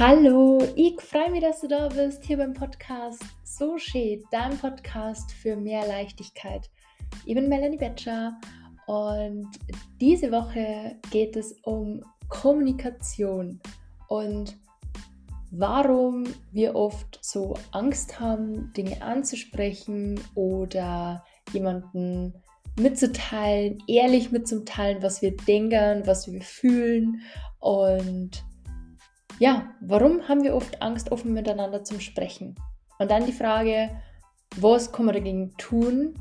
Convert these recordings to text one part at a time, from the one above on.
Hallo, ich freue mich, dass du da bist, hier beim Podcast So schön, dein Podcast für mehr Leichtigkeit. Ich bin Melanie Betscher und diese Woche geht es um Kommunikation und warum wir oft so Angst haben, Dinge anzusprechen oder jemanden mitzuteilen, ehrlich mitzuteilen, was wir denken, was wir fühlen und ja, warum haben wir oft Angst, offen miteinander zu sprechen? Und dann die Frage, was kann man dagegen tun,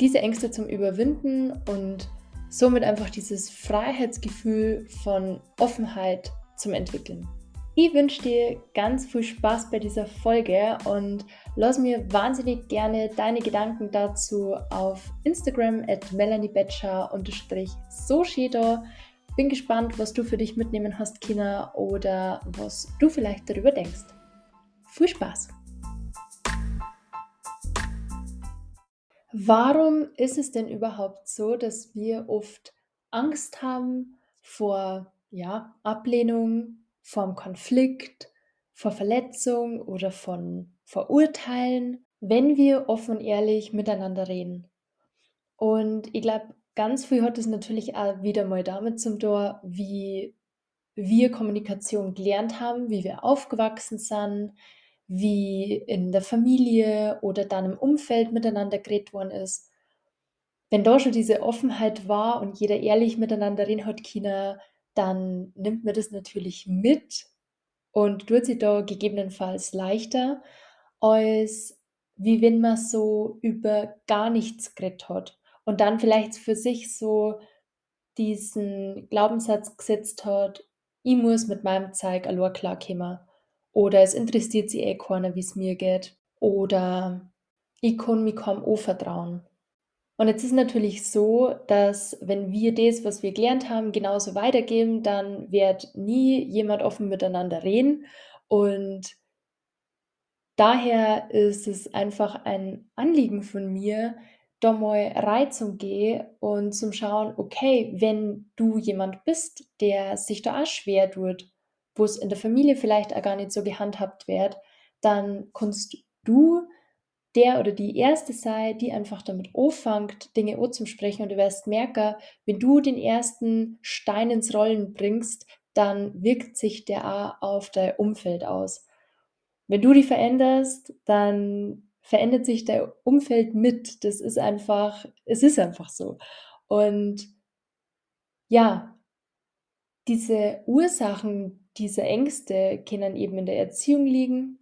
diese Ängste zum Überwinden und somit einfach dieses Freiheitsgefühl von Offenheit zum Entwickeln. Ich wünsche dir ganz viel Spaß bei dieser Folge und lass mir wahnsinnig gerne deine Gedanken dazu auf Instagram at melaniebetscher-so da bin gespannt, was du für dich mitnehmen hast, Kina, oder was du vielleicht darüber denkst. Viel Spaß! Warum ist es denn überhaupt so, dass wir oft Angst haben vor ja, Ablehnung, vor Konflikt, vor Verletzung oder von Verurteilen, wenn wir offen und ehrlich miteinander reden? Und ich glaube, Ganz früh hat es natürlich auch wieder mal damit zum Tor, wie wir Kommunikation gelernt haben, wie wir aufgewachsen sind, wie in der Familie oder dann im Umfeld miteinander geredet worden ist. Wenn da schon diese Offenheit war und jeder ehrlich miteinander reden hat, China, dann nimmt man das natürlich mit und tut sich da gegebenenfalls leichter, als wie wenn man so über gar nichts geredet hat und dann vielleicht für sich so diesen Glaubenssatz gesetzt hat, ich muss mit meinem Zeug allein klarkommen. Oder es interessiert sie eh keiner, wie es mir geht. Oder ich kann mich kaum vertrauen. Und jetzt ist natürlich so, dass wenn wir das, was wir gelernt haben, genauso weitergeben, dann wird nie jemand offen miteinander reden. Und daher ist es einfach ein Anliegen von mir, da mal rein gehe und zum Schauen, okay, wenn du jemand bist, der sich da auch schwer tut, wo es in der Familie vielleicht auch gar nicht so gehandhabt wird, dann kannst du der oder die Erste sein, die einfach damit anfängt, Dinge anzusprechen und du wirst merken, wenn du den ersten Stein ins Rollen bringst, dann wirkt sich der auch auf dein Umfeld aus. Wenn du die veränderst, dann verändert sich dein Umfeld mit. Das ist einfach, es ist einfach so. Und ja, diese Ursachen dieser Ängste können eben in der Erziehung liegen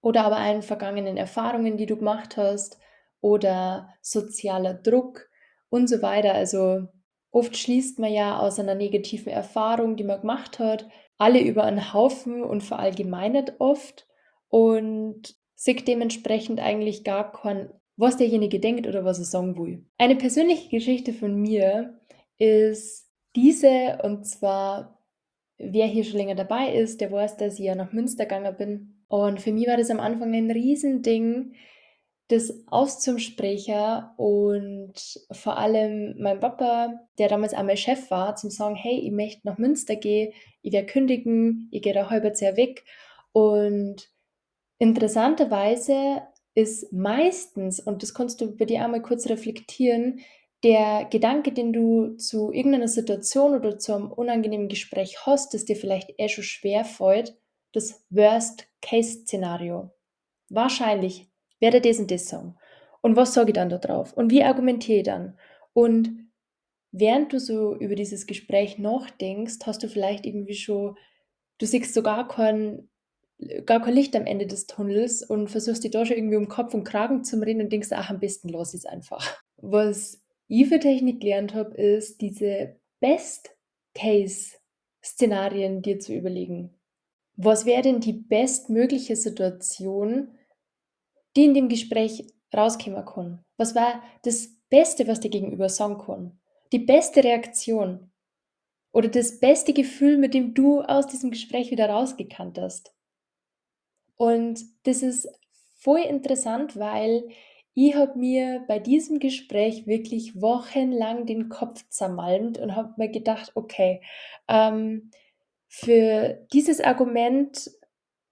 oder aber allen vergangenen Erfahrungen, die du gemacht hast oder sozialer Druck und so weiter. Also oft schließt man ja aus einer negativen Erfahrung, die man gemacht hat, alle über einen Haufen und verallgemeinert oft. Und sieht dementsprechend eigentlich gar kein, was derjenige denkt oder was er sagen will. Eine persönliche Geschichte von mir ist diese, und zwar, wer hier schon länger dabei ist, der weiß, dass ich ja nach Münster gegangen bin. Und für mich war das am Anfang ein Riesending, das auszusprechen und vor allem mein Papa, der damals einmal Chef war, zum sagen, hey, ich möchte nach Münster gehen, ich werde kündigen, ich gehe da halbes Jahr weg und Interessanterweise ist meistens, und das kannst du bei dir einmal kurz reflektieren, der Gedanke, den du zu irgendeiner Situation oder zu einem unangenehmen Gespräch hast, das dir vielleicht eh schon schwer fällt, das Worst-Case-Szenario. Wahrscheinlich werde das und das sagen. Und was sage ich dann da drauf? Und wie argumentiere ich dann? Und während du so über dieses Gespräch nachdenkst, hast du vielleicht irgendwie schon, du siehst sogar keinen gar kein Licht am Ende des Tunnels und versuchst die da schon irgendwie um Kopf und Kragen zu reden und denkst, ach, am besten los ist einfach. Was ich für Technik gelernt habe, ist, diese Best-Case-Szenarien dir zu überlegen. Was wäre denn die bestmögliche Situation, die in dem Gespräch rauskommen kann? Was war das Beste, was dir gegenüber sagen kann? Die beste Reaktion oder das beste Gefühl, mit dem du aus diesem Gespräch wieder rausgekannt hast? Und das ist voll interessant, weil ich habe mir bei diesem Gespräch wirklich wochenlang den Kopf zermalmt und habe mir gedacht, okay, ähm, für dieses Argument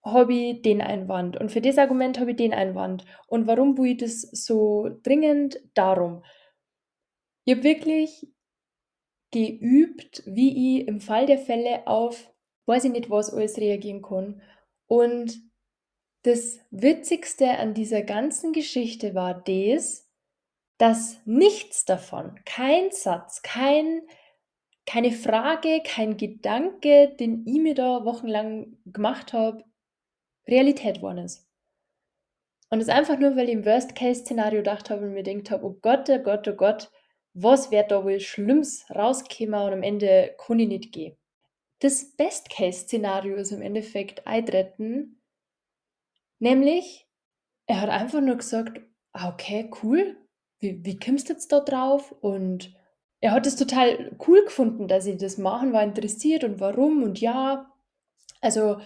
habe ich den Einwand und für das Argument habe ich den Einwand. Und warum will ich das so dringend? Darum. Ich habe wirklich geübt, wie ich im Fall der Fälle auf weiß ich nicht was alles reagieren kann. Und das Witzigste an dieser ganzen Geschichte war das, dass nichts davon, kein Satz, kein, keine Frage, kein Gedanke, den ich mir da wochenlang gemacht habe, Realität geworden ist. Und das einfach nur, weil ich im Worst-Case-Szenario gedacht habe und mir gedacht habe, oh Gott, oh Gott, oh Gott, was wird da wohl Schlimmes rauskommen und am Ende kann ich nicht gehen. Das Best-Case-Szenario ist im Endeffekt eintreten, nämlich er hat einfach nur gesagt, ah, okay, cool, wie, wie kommst du jetzt da drauf? Und er hat es total cool gefunden, dass ich das machen war interessiert und warum und ja. Also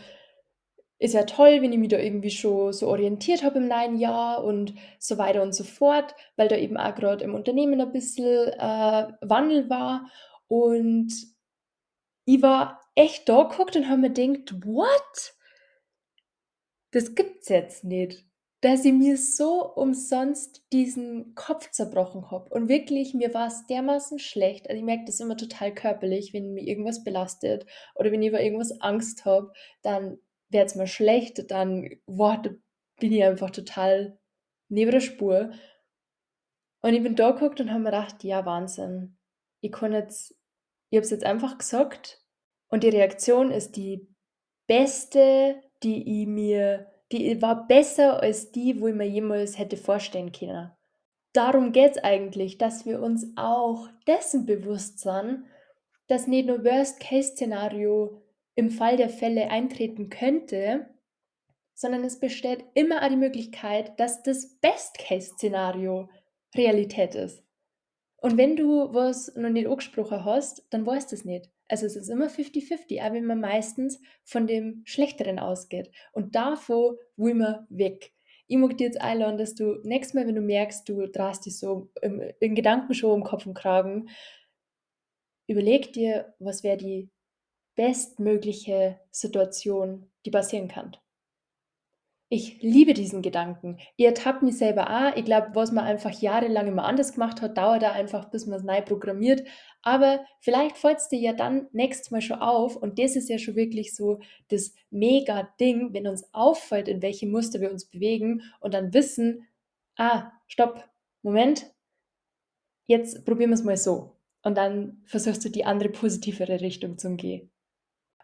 ist ja toll, wenn ich mich da irgendwie schon so orientiert habe im neuen Jahr und so weiter und so fort, weil da eben auch gerade im Unternehmen ein bisschen äh, Wandel war. Und ich war echt da geguckt und habe mir gedacht, what? Das gibt's jetzt nicht dass ich mir so umsonst diesen Kopf zerbrochen habe. Und wirklich, mir war es dermaßen schlecht. Also ich merke das immer total körperlich, wenn mir irgendwas belastet oder wenn ich über irgendwas Angst habe, dann wird es mir schlecht, dann boah, da bin ich einfach total neben der Spur. Und ich bin da geguckt und habe mir gedacht, ja, Wahnsinn. Ich kann jetzt, ich habe es jetzt einfach gesagt und die Reaktion ist die beste, die ich mir die war besser als die, wo ich mir jemals hätte vorstellen können. Darum geht es eigentlich, dass wir uns auch dessen bewusst sind, dass nicht nur Worst-Case-Szenario im Fall der Fälle eintreten könnte, sondern es besteht immer auch die Möglichkeit, dass das Best-Case-Szenario Realität ist. Und wenn du was noch nicht angesprochen hast, dann weißt du es nicht. Also es ist immer 50-50, aber wenn man meistens von dem Schlechteren ausgeht. Und davor will man weg. Ich mag dir jetzt einladen, dass du nächstes Mal, wenn du merkst, du drehst dich so im, in Gedanken schon um Kopf und Kragen, überleg dir, was wäre die bestmögliche Situation, die passieren kann. Ich liebe diesen Gedanken. Ihr ertappt mich selber auch. Ich glaube, was man einfach jahrelang immer anders gemacht hat, dauert da einfach, bis man es neu programmiert. Aber vielleicht fällt es dir ja dann nächstes Mal schon auf. Und das ist ja schon wirklich so das Mega-Ding, wenn uns auffällt, in welche Muster wir uns bewegen und dann wissen, ah, stopp, Moment, jetzt probieren wir es mal so. Und dann versuchst du die andere positivere Richtung zu gehen.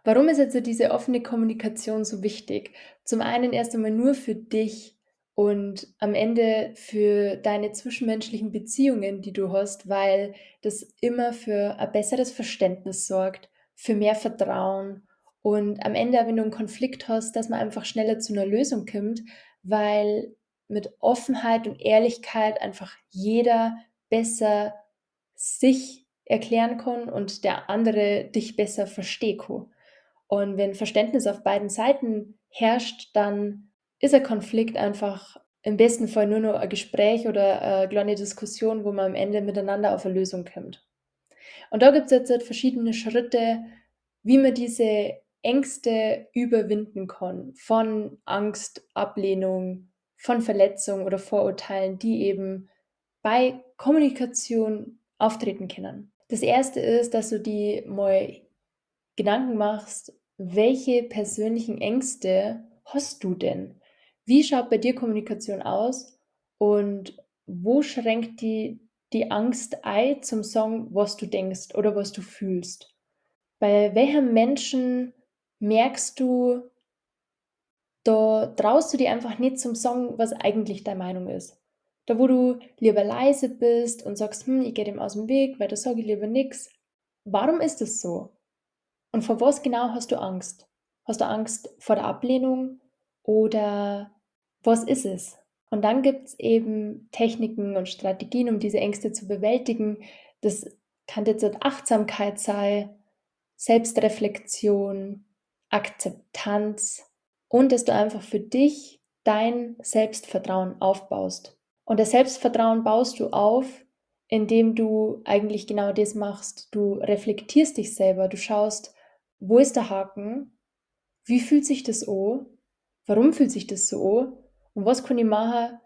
Warum ist jetzt diese offene Kommunikation so wichtig? Zum einen erst einmal nur für dich und am Ende für deine zwischenmenschlichen Beziehungen, die du hast, weil das immer für ein besseres Verständnis sorgt, für mehr Vertrauen und am Ende, wenn du einen Konflikt hast, dass man einfach schneller zu einer Lösung kommt, weil mit Offenheit und Ehrlichkeit einfach jeder besser sich erklären kann und der andere dich besser verstehen kann. Und wenn Verständnis auf beiden Seiten herrscht, dann ist ein Konflikt einfach im besten Fall nur noch ein Gespräch oder eine kleine Diskussion, wo man am Ende miteinander auf eine Lösung kommt. Und da gibt es jetzt halt verschiedene Schritte, wie man diese Ängste überwinden kann. Von Angst, Ablehnung, von Verletzung oder Vorurteilen, die eben bei Kommunikation auftreten können. Das erste ist, dass du die mal Gedanken machst, welche persönlichen Ängste hast du denn? Wie schaut bei dir Kommunikation aus und wo schränkt die, die Angst ein zum Song, was du denkst oder was du fühlst? Bei welchem Menschen merkst du, da traust du dir einfach nicht zum Song, was eigentlich deine Meinung ist? Da, wo du lieber leise bist und sagst, hm, ich gehe dem aus dem Weg, weil da sage ich lieber nichts. Warum ist es so? Und vor was genau hast du Angst? Hast du Angst vor der Ablehnung oder was ist es? Und dann gibt es eben Techniken und Strategien, um diese Ängste zu bewältigen. Das kann jetzt Achtsamkeit sein, Selbstreflexion, Akzeptanz und dass du einfach für dich dein Selbstvertrauen aufbaust. Und das Selbstvertrauen baust du auf, indem du eigentlich genau das machst. Du reflektierst dich selber, du schaust, wo ist der Haken? Wie fühlt sich das an? warum fühlt sich das so und was kann ich machen,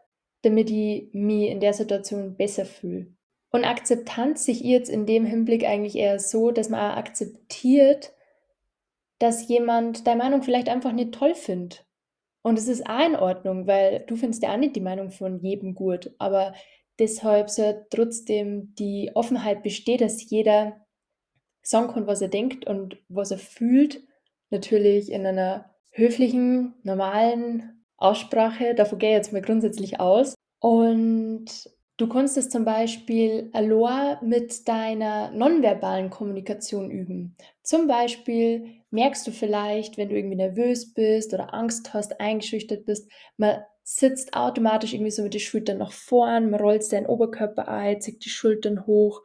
damit ich mich in der Situation besser fühle. Und Akzeptanz sich jetzt in dem Hinblick eigentlich eher so, dass man auch akzeptiert, dass jemand deine Meinung vielleicht einfach nicht toll findet. Und es ist auch in Ordnung, weil du findest ja auch nicht die Meinung von jedem gut. Aber deshalb soll trotzdem die Offenheit bestehen, dass jeder sagen kann, was er denkt und was er fühlt. Natürlich in einer höflichen, normalen Aussprache. Davon gehe ich jetzt mal grundsätzlich aus. Und du kannst es zum Beispiel allein mit deiner nonverbalen Kommunikation üben. Zum Beispiel merkst du vielleicht, wenn du irgendwie nervös bist oder Angst hast, eingeschüchtert bist, man sitzt automatisch irgendwie so mit den Schultern nach vorn, man rollt seinen Oberkörper ein, zieht die Schultern hoch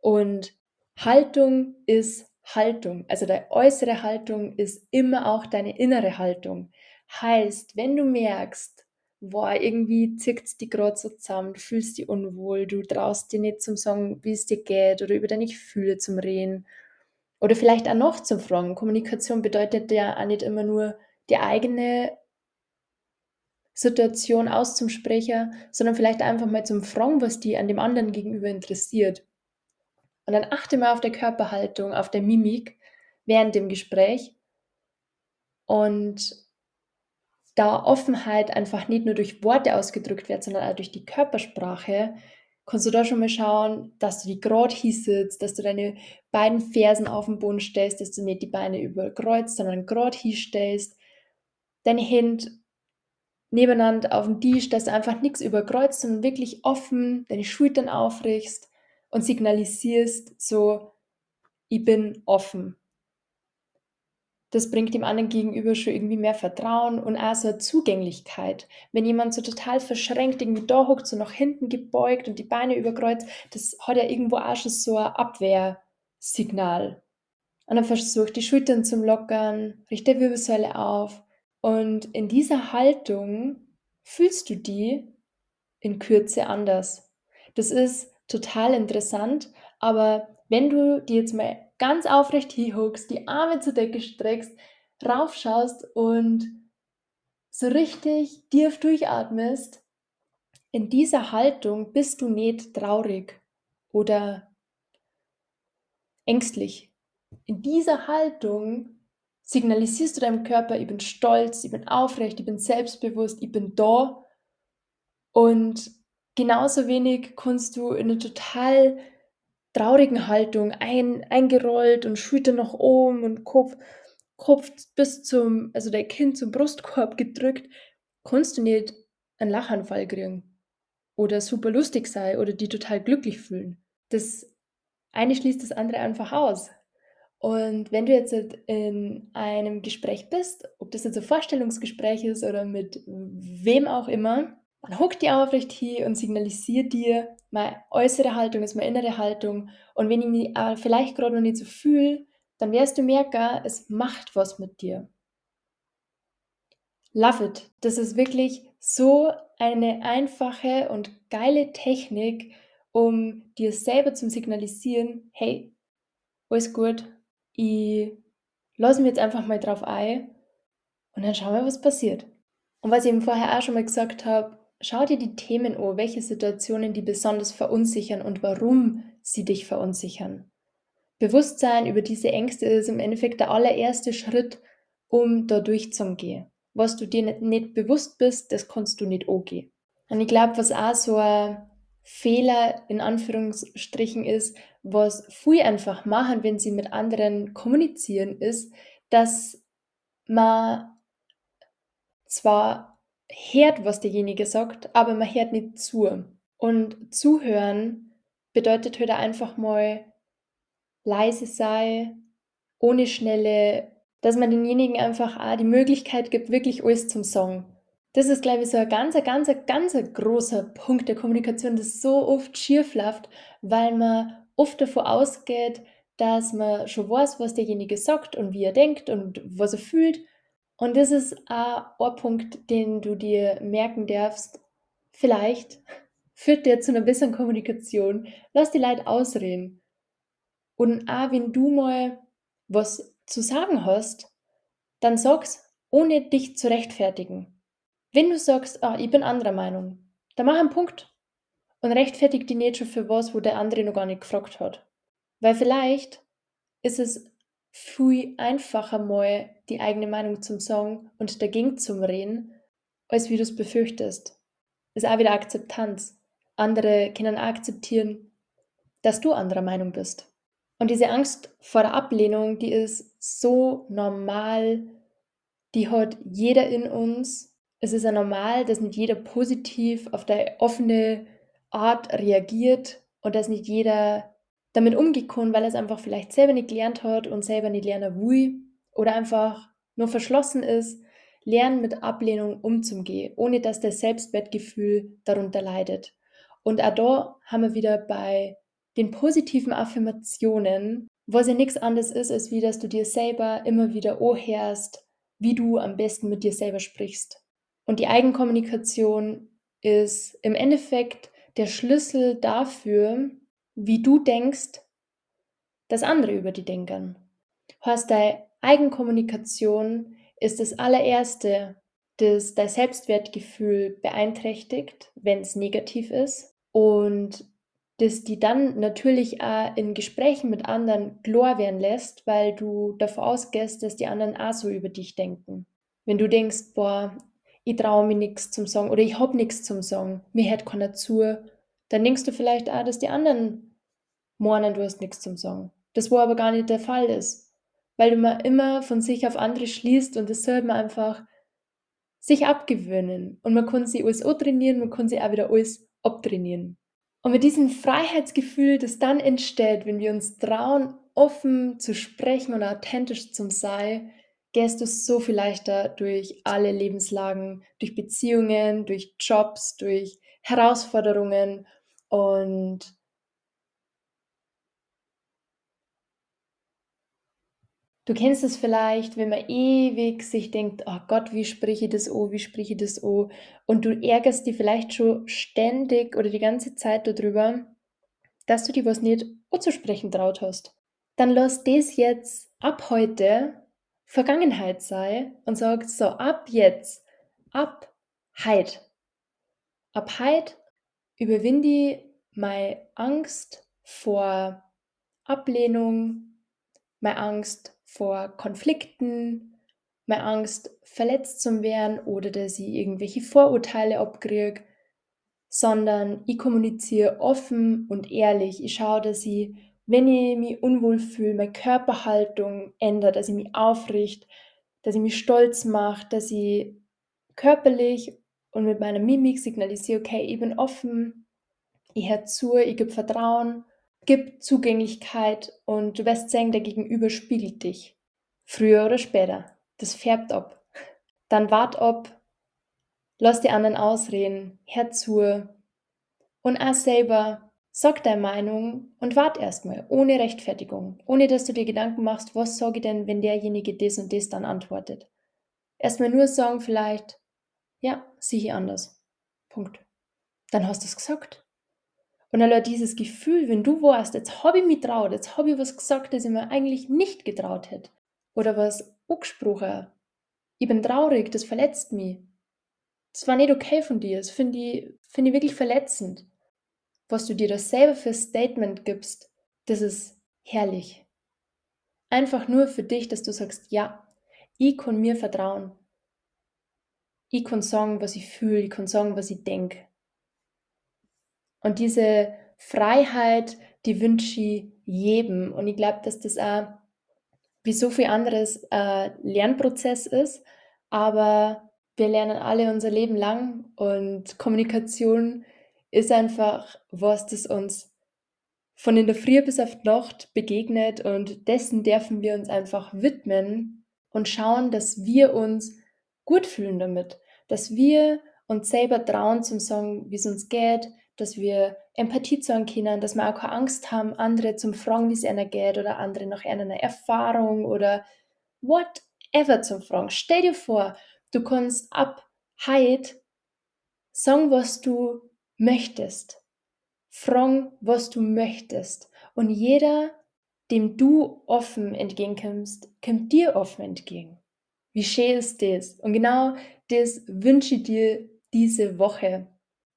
und Haltung ist Haltung. Also deine äußere Haltung ist immer auch deine innere Haltung. Heißt, wenn du merkst, boah, irgendwie zickt die gerade so zusammen, du fühlst dich unwohl, du traust dir nicht zum Sagen, wie es dir geht oder über deine Gefühle zum Reden oder vielleicht auch noch zum Fragen. Kommunikation bedeutet ja auch nicht immer nur die eigene Situation auszusprechen, sondern vielleicht einfach mal zum Fragen, was die an dem anderen gegenüber interessiert. Und dann achte mal auf der Körperhaltung, auf der Mimik während dem Gespräch und da Offenheit einfach nicht nur durch Worte ausgedrückt wird, sondern auch durch die Körpersprache, kannst du da schon mal schauen, dass du die gerade hiesitzt, dass du deine beiden Fersen auf den Boden stellst, dass du nicht die Beine überkreuzt, sondern gerade hinstellst, deine Hände nebeneinander auf dem Tisch, dass du einfach nichts überkreuzt, sondern wirklich offen deine Schultern aufrichst und signalisierst so, ich bin offen. Das bringt dem anderen gegenüber schon irgendwie mehr Vertrauen und auch so eine Zugänglichkeit. Wenn jemand so total verschränkt irgendwie da hockt, so nach hinten gebeugt und die Beine überkreuzt, das hat ja irgendwo auch schon so ein Abwehrsignal. Und dann versucht die Schultern zum Lockern, richtet die Wirbelsäule auf. Und in dieser Haltung fühlst du die in Kürze anders. Das ist total interessant. Aber wenn du dir jetzt mal ganz aufrecht hinhockst, die Arme zur Decke streckst, raufschaust und so richtig tief durchatmest, in dieser Haltung bist du nicht traurig oder ängstlich. In dieser Haltung signalisierst du deinem Körper, ich bin stolz, ich bin aufrecht, ich bin selbstbewusst, ich bin da und genauso wenig kannst du in einer total traurigen Haltung ein, eingerollt und Schulter nach oben und Kopf, Kopf bis zum, also dein Kind zum Brustkorb gedrückt, kannst du nicht einen Lachanfall kriegen oder super lustig sein oder die total glücklich fühlen. Das eine schließt das andere einfach aus. Und wenn du jetzt in einem Gespräch bist, ob das jetzt ein Vorstellungsgespräch ist oder mit wem auch immer, dann hock die aufrecht hier und signalisiert dir, meine äußere Haltung ist meine innere Haltung. Und wenn ich mich äh, vielleicht gerade noch nicht so fühle, dann wirst du merken, es macht was mit dir. Love it. Das ist wirklich so eine einfache und geile Technik, um dir selber zu signalisieren, hey, alles gut, ich lasse mich jetzt einfach mal drauf ein und dann schauen wir, was passiert. Und was ich eben vorher auch schon mal gesagt habe, Schau dir die Themen an, welche Situationen die besonders verunsichern und warum sie dich verunsichern. Bewusstsein über diese Ängste ist im Endeffekt der allererste Schritt, um da durchzugehen. Was du dir nicht, bewusst bist, das kannst du nicht angehen. Und ich glaube, was auch so ein Fehler in Anführungsstrichen ist, was viele einfach machen, wenn sie mit anderen kommunizieren, ist, dass man zwar hört, was derjenige sagt, aber man hört nicht zu. Und zuhören bedeutet halt einfach mal leise sein, ohne schnelle, dass man denjenigen einfach auch die Möglichkeit gibt, wirklich alles zum Sagen. Das ist, glaube ich, so ein ganz, ganz, ganz großer Punkt der Kommunikation, das so oft schief weil man oft davon ausgeht, dass man schon weiß, was derjenige sagt und wie er denkt und was er fühlt und das ist ein Punkt, den du dir merken darfst. Vielleicht führt der zu einer besseren Kommunikation. Lass die Leute ausreden. Und auch wenn du mal was zu sagen hast, dann sag's ohne dich zu rechtfertigen. Wenn du sagst, ah, ich bin anderer Meinung, dann mach einen Punkt und rechtfertig die nicht schon für was, wo der andere noch gar nicht gefragt hat. Weil vielleicht ist es viel einfacher mal die eigene Meinung zum Sagen und dagegen zum Reden, als wie du es befürchtest. Ist auch wieder Akzeptanz. Andere können auch akzeptieren, dass du anderer Meinung bist. Und diese Angst vor der Ablehnung, die ist so normal, die hat jeder in uns. Es ist ja normal, dass nicht jeder positiv auf der offene Art reagiert und dass nicht jeder damit umgehen kann, weil er es einfach vielleicht selber nicht gelernt hat und selber nicht lernen will oder einfach nur verschlossen ist, lernen mit Ablehnung umzugehen, ohne dass das Selbstwertgefühl darunter leidet. Und auch da haben wir wieder bei den positiven Affirmationen, was ja nichts anderes ist, als wie, dass du dir selber immer wieder anhörst, wie du am besten mit dir selber sprichst. Und die Eigenkommunikation ist im Endeffekt der Schlüssel dafür, wie du denkst, dass andere über dich denken. Heißt, deine Eigenkommunikation ist das allererste, das dein Selbstwertgefühl beeinträchtigt, wenn es negativ ist. Und das die dann natürlich auch in Gesprächen mit anderen klar werden lässt, weil du davon ausgehst, dass die anderen auch so über dich denken. Wenn du denkst, boah, ich traue mir nichts zum Sagen oder ich habe nichts zum Sagen, mir hört keiner zu, dann denkst du vielleicht auch, dass die anderen meinen, du hast nichts zum Sagen. Das wo aber gar nicht der Fall ist, weil du mal immer von sich auf andere schließt und das sollte man einfach sich abgewöhnen und man kann sich alles trainieren, man kann sich auch wieder alles abtrainieren. Und mit diesem Freiheitsgefühl, das dann entsteht, wenn wir uns trauen, offen zu sprechen und authentisch zu sein, gehst du so viel leichter durch alle Lebenslagen, durch Beziehungen, durch Jobs, durch Herausforderungen und Du kennst es vielleicht, wenn man ewig sich denkt, oh Gott, wie spreche ich das oh, wie spreche ich das oh? Und du ärgerst dich vielleicht schon ständig oder die ganze Zeit darüber, dass du dir was nicht anzusprechen traut hast. Dann lass das jetzt ab heute Vergangenheit sein und sag so, ab jetzt, ab heit. Ab heit überwinde ich meine Angst vor Ablehnung, meine Angst vor Konflikten, meine Angst, verletzt zu werden oder dass ich irgendwelche Vorurteile abkriege, sondern ich kommuniziere offen und ehrlich. Ich schaue, dass ich, wenn ich mich unwohl fühle, meine Körperhaltung ändert, dass ich mich aufrichte, dass ich mich stolz mache, dass ich körperlich und mit meiner Mimik signalisiere, okay, ich bin offen, ich höre zu, ich gebe Vertrauen Gib Zugänglichkeit und du wirst sehen, der Gegenüber spiegelt dich. Früher oder später. Das färbt ab. Dann wart ab, lass die anderen ausreden, hör zu und auch selber sag deine Meinung und wart erstmal, ohne Rechtfertigung, ohne dass du dir Gedanken machst, was sage ich denn, wenn derjenige das und das dann antwortet. Erstmal nur sagen vielleicht, ja, sieh ich anders. Punkt. Dann hast du es gesagt. Und allein dieses Gefühl, wenn du weißt, jetzt habe ich mich traut, jetzt habe ich was gesagt, das ich mir eigentlich nicht getraut hätte. Oder was angesprochen. Ich bin traurig, das verletzt mich. Das war nicht okay von dir. Das finde ich, find ich wirklich verletzend. Was du dir das selber für Statement gibst, das ist herrlich. Einfach nur für dich, dass du sagst, ja, ich kann mir vertrauen. Ich kann sagen, was ich fühle, ich kann sagen, was ich denke. Und diese Freiheit, die wünsche ich jedem. Und ich glaube, dass das auch wie so viel anderes äh, Lernprozess ist. Aber wir lernen alle unser Leben lang und Kommunikation ist einfach was, das uns von in der Früh bis auf die Nacht begegnet und dessen dürfen wir uns einfach widmen und schauen, dass wir uns gut fühlen damit, dass wir uns selber trauen zum sagen, wie es uns geht, dass wir Empathie zeigen können, dass wir auch keine Angst haben, andere zum Fragen, wie es ihnen geht oder andere nach einer Erfahrung oder whatever zum Fragen. Stell dir vor, du kannst ab heute sagen, was du möchtest. Fragen, was du möchtest. Und jeder, dem du offen entgegenkommst, kommt dir offen entgegen. Wie schön ist das? Und genau das wünsche ich dir diese Woche.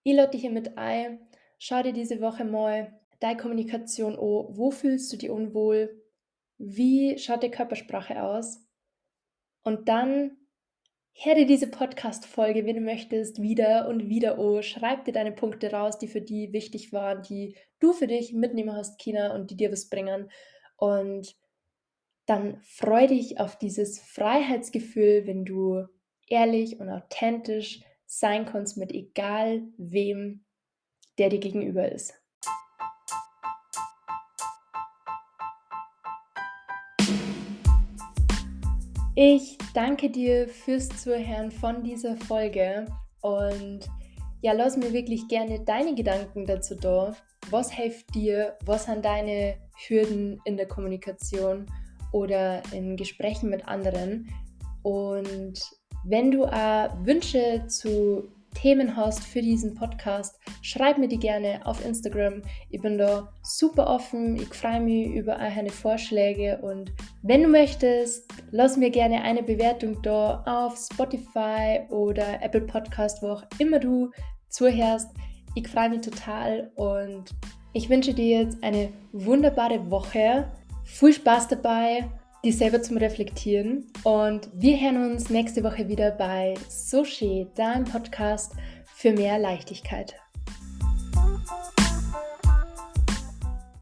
Ich lade dich hier mit ein. Schau dir diese Woche mal deine Kommunikation an. Wo fühlst du dich unwohl? Wie schaut die Körpersprache aus? Und dann hör dir diese Podcast-Folge, wenn du möchtest, wieder und wieder an. Schreib dir deine Punkte raus, die für die wichtig waren, die du für dich mitnehmen hast, China, und die dir was bringen. Und dann freu dich auf dieses Freiheitsgefühl, wenn du ehrlich und authentisch sein kannst mit egal wem, der dir gegenüber ist. Ich danke dir fürs Zuhören von dieser Folge und ja, lass mir wirklich gerne deine Gedanken dazu da. Was hilft dir? Was sind deine Hürden in der Kommunikation? Oder in Gesprächen mit anderen. Und wenn du auch Wünsche zu Themen hast für diesen Podcast, schreib mir die gerne auf Instagram. Ich bin da super offen. Ich freue mich über eure Vorschläge. Und wenn du möchtest, lass mir gerne eine Bewertung da auf Spotify oder Apple Podcast, wo auch immer du zuhörst. Ich freue mich total und ich wünsche dir jetzt eine wunderbare Woche. Viel Spaß dabei, dich selber zum Reflektieren. Und wir hören uns nächste Woche wieder bei Sushi, deinem Podcast für mehr Leichtigkeit.